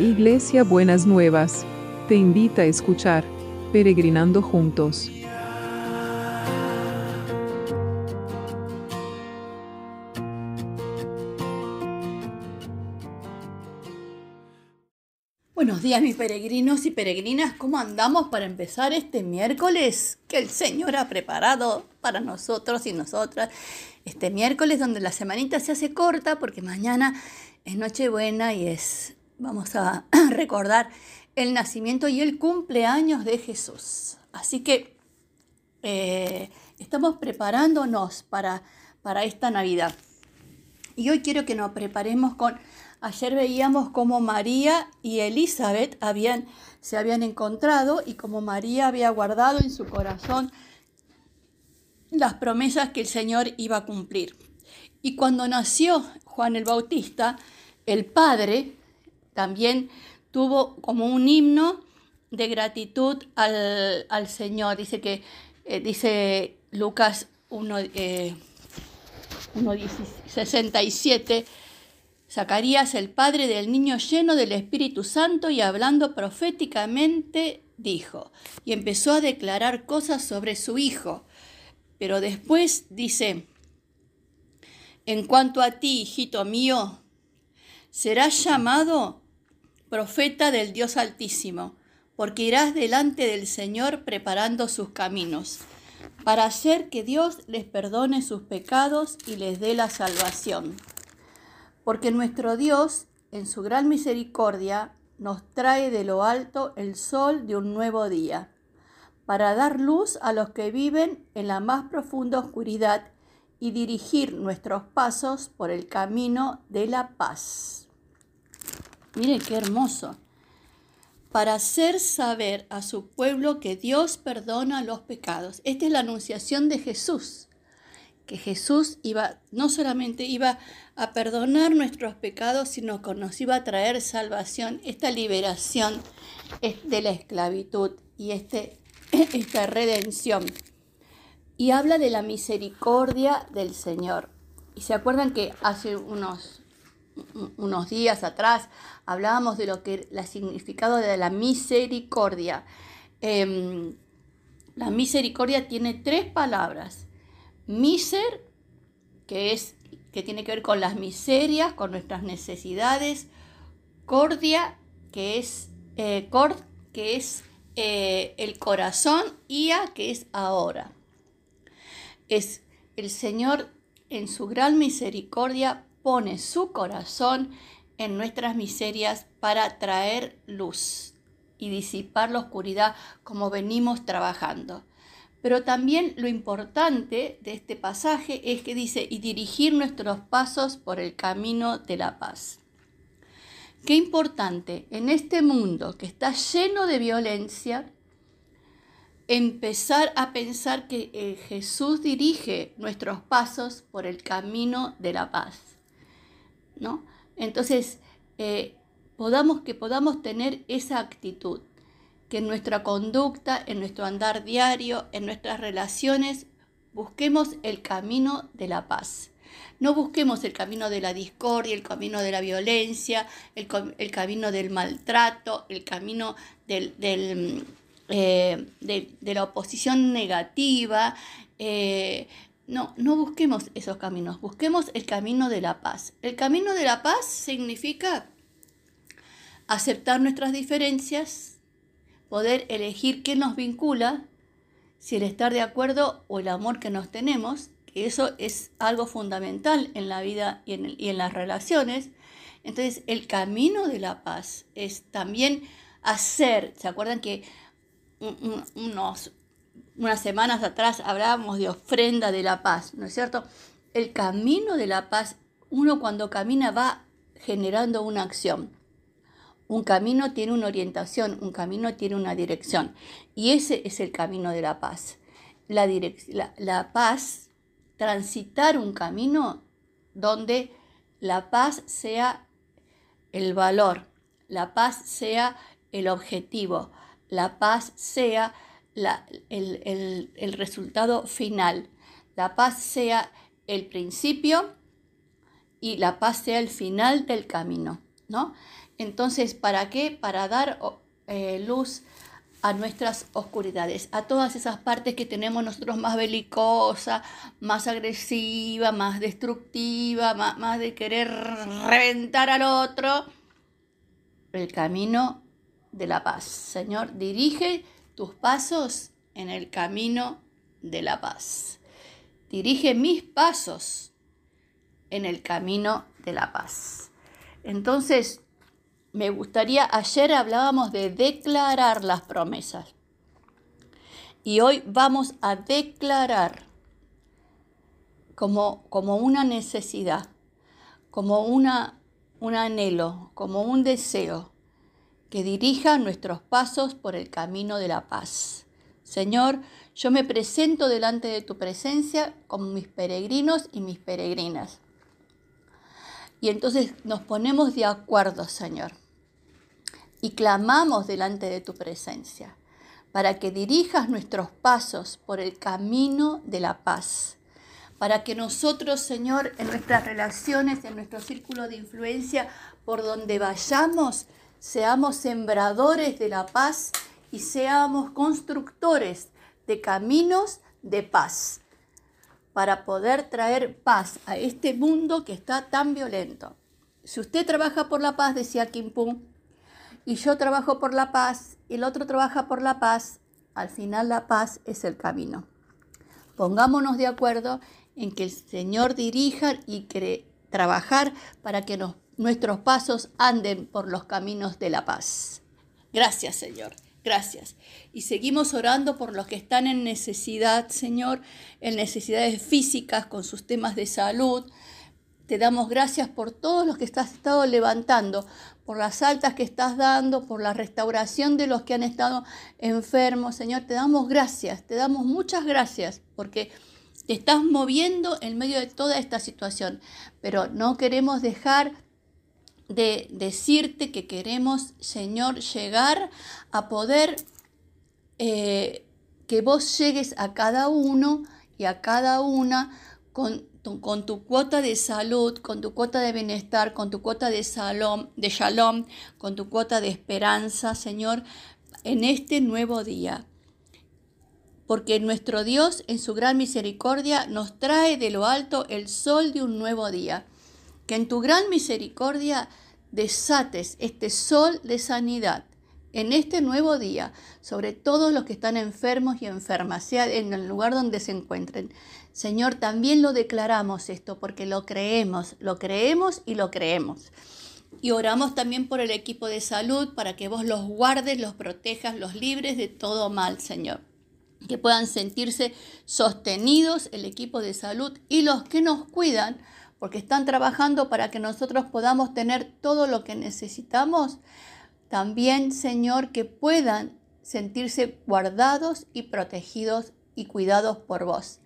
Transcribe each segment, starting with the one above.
Iglesia Buenas Nuevas, te invita a escuchar Peregrinando Juntos. Buenos días mis peregrinos y peregrinas, ¿cómo andamos para empezar este miércoles que el Señor ha preparado para nosotros y nosotras? Este miércoles donde la semanita se hace corta porque mañana es Nochebuena y es, vamos a recordar el nacimiento y el cumpleaños de Jesús. Así que eh, estamos preparándonos para, para esta Navidad. Y hoy quiero que nos preparemos con Ayer veíamos cómo María y Elizabeth habían, se habían encontrado y cómo María había guardado en su corazón las promesas que el Señor iba a cumplir. Y cuando nació Juan el Bautista, el Padre también tuvo como un himno de gratitud al, Señor. Dice que, eh, dice Lucas 1, 67, eh, Zacarías, el padre del niño lleno del Espíritu Santo y hablando proféticamente, dijo, y empezó a declarar cosas sobre su hijo. Pero después dice, en cuanto a ti, hijito mío, serás llamado profeta del Dios Altísimo, porque irás delante del Señor preparando sus caminos, para hacer que Dios les perdone sus pecados y les dé la salvación porque nuestro Dios, en su gran misericordia, nos trae de lo alto el sol de un nuevo día, para dar luz a los que viven en la más profunda oscuridad y dirigir nuestros pasos por el camino de la paz. Miren qué hermoso. Para hacer saber a su pueblo que Dios perdona los pecados. Esta es la anunciación de Jesús que Jesús iba, no solamente iba a perdonar nuestros pecados, sino que nos iba a traer salvación, esta liberación de la esclavitud y este, esta redención. Y habla de la misericordia del Señor. Y se acuerdan que hace unos, unos días atrás hablábamos de lo que el significado de la misericordia. Em, la misericordia tiene tres palabras Miser, que, es, que tiene que ver con las miserias, con nuestras necesidades. Cordia, que es, eh, que es eh, el corazón. Ia, que es ahora. Es el Señor en su gran misericordia pone su corazón en nuestras miserias para traer luz y disipar la oscuridad como venimos trabajando. Pero también lo importante de este pasaje es que dice, y dirigir nuestros pasos por el camino de la paz. Qué importante en este mundo que está lleno de violencia, empezar a pensar que eh, Jesús dirige nuestros pasos por el camino de la paz. ¿No? Entonces, eh, podamos, que podamos tener esa actitud que en nuestra conducta, en nuestro andar diario, en nuestras relaciones, busquemos el camino de la paz. No busquemos el camino de la discordia, el camino de la violencia, el, camino del maltrato, el camino del, eh, de, la oposición negativa. Eh, no, no busquemos esos caminos, busquemos el camino de la paz. El camino de la paz significa aceptar nuestras diferencias, poder elegir qué nos vincula, si el estar de acuerdo o el amor que nos tenemos, que eso es algo fundamental en la vida y en, las relaciones. Entonces, el camino de la paz es también hacer, ¿se acuerdan que unos, unas semanas atrás hablábamos de ofrenda de la paz, ¿no es cierto? El camino de la paz, uno cuando camina va generando una acción. Un camino tiene una orientación, un camino tiene una dirección. Y ese es el camino de la paz. La, la, paz, transitar un camino donde la paz sea el valor, la paz sea el objetivo, la paz sea el, el, resultado final, la paz sea el principio y la paz sea el final del camino. ¿no? Entonces, ¿para qué? Para dar eh, luz a nuestras oscuridades, a todas esas partes que tenemos nosotros más belicosa, más agresiva, más destructiva, más, más de querer reventar al otro. El camino de la paz. Señor, dirige tus pasos en el camino de la paz. Dirige mis pasos en el camino de la paz. Entonces, me gustaría, ayer hablábamos de declarar las promesas. Y hoy vamos a declarar como, como una necesidad, como una, un anhelo, como un deseo que dirija nuestros pasos por el camino de la paz. Señor, yo me presento delante de tu presencia como mis peregrinos y mis peregrinas. Y entonces nos ponemos de acuerdo, Señor, y clamamos delante de tu presencia para que dirijas nuestros pasos por el camino de la paz, para que nosotros, Señor, en nuestras relaciones, en nuestro círculo de influencia, por donde vayamos, seamos sembradores de la paz y seamos constructores de caminos de paz para poder traer paz a este mundo que está tan violento. Si usted trabaja por la paz, decía Kim Pung, y yo trabajo por la paz, y el otro trabaja por la paz, al final la paz es el camino. Pongámonos de acuerdo en que el Señor dirija y trabajar para que nuestros pasos anden por los caminos de la paz. Gracias, Señor. Gracias. Y seguimos orando por los que están en necesidad, Señor, en necesidades físicas con sus temas de salud. Te damos gracias por todos los que estás estado levantando, por las altas que estás dando, por la restauración de los que han estado enfermos. Señor, te damos gracias, te damos muchas gracias, porque te estás moviendo en medio de toda esta situación. Pero no queremos dejar de decirte que queremos, Señor, llegar a poder eh, que vos llegues a cada uno y a cada una con, con, tu cuota de salud, con tu cuota de bienestar, con tu cuota de, salom, de shalom, con tu cuota de esperanza, Señor, en este nuevo día. Porque nuestro Dios, en su gran misericordia, nos trae de lo alto el sol de un nuevo día que en tu gran misericordia desates este sol de sanidad en este nuevo día sobre todos los que están enfermos y enfermas, sea en el lugar donde se encuentren. Señor, también lo declaramos esto porque lo creemos, lo creemos y lo creemos. Y oramos también por el equipo de salud para que vos los guardes, los protejas, los libres de todo mal, Señor. Que puedan sentirse sostenidos el equipo de salud y los que nos cuidan porque están trabajando para que nosotros podamos tener todo lo que necesitamos. También, Señor, que puedan sentirse guardados y protegidos y cuidados por vos.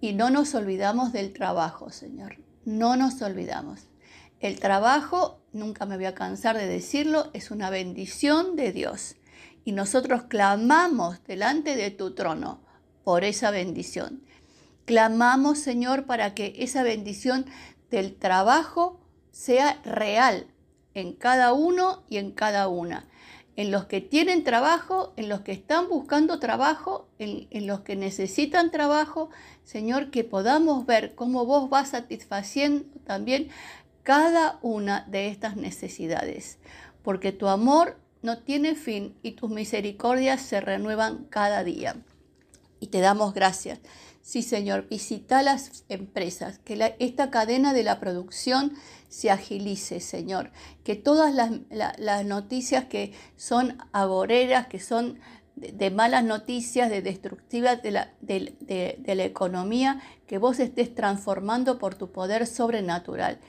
Y no nos olvidamos del trabajo, Señor. No nos olvidamos. El trabajo, nunca me voy a cansar de decirlo, es una bendición de Dios. Y nosotros clamamos delante de tu trono por esa bendición. Clamamos, Señor, para que esa bendición del trabajo sea real en cada uno y en cada una. En los que tienen trabajo, en los que están buscando trabajo, en, los que necesitan trabajo, Señor, que podamos ver cómo vos vas satisfaciendo también cada una de estas necesidades. Porque tu amor no tiene fin y tus misericordias se renuevan cada día. Y te damos gracias. Sí, Señor, visita las empresas, que esta cadena de la producción se agilice, Señor, que todas las, noticias que son agoreras, que son de, malas noticias, de destructivas de la economía, que vos estés transformando por tu poder sobrenatural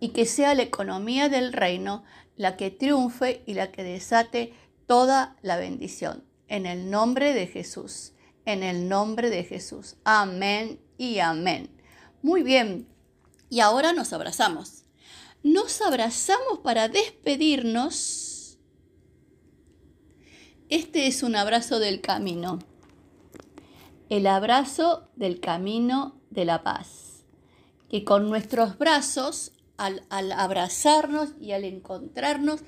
y que sea la economía del reino la que triunfe y la que desate toda la bendición. En el nombre de Jesús en el nombre de Jesús. Amén y amén. Muy bien, y ahora nos abrazamos. Nos abrazamos para despedirnos. Este es un abrazo del camino. El abrazo del camino de la paz. Que con nuestros brazos al, abrazarnos y al encontrarnos,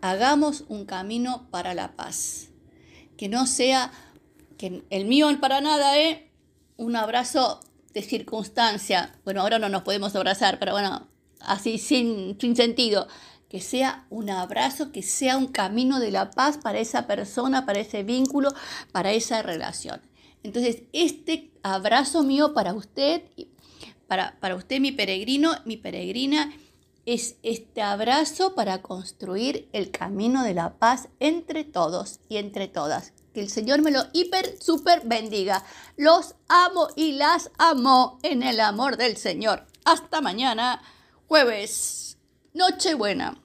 hagamos un camino para la paz. Que no sea, el mío para nada, ¿eh? Un abrazo de circunstancia. Bueno, ahora no nos podemos abrazar, pero bueno, así sin, sin sentido. Que sea un abrazo, que sea un camino de la paz para esa persona, para ese vínculo, para esa relación. Entonces, este abrazo mío para usted, para, para usted mi peregrino, mi peregrina, es este abrazo para construir el camino de la paz entre todos y entre todas. Que el Señor me lo hiper, super bendiga. Los amo y las amo en el amor del Señor. Hasta mañana, jueves. Nochebuena.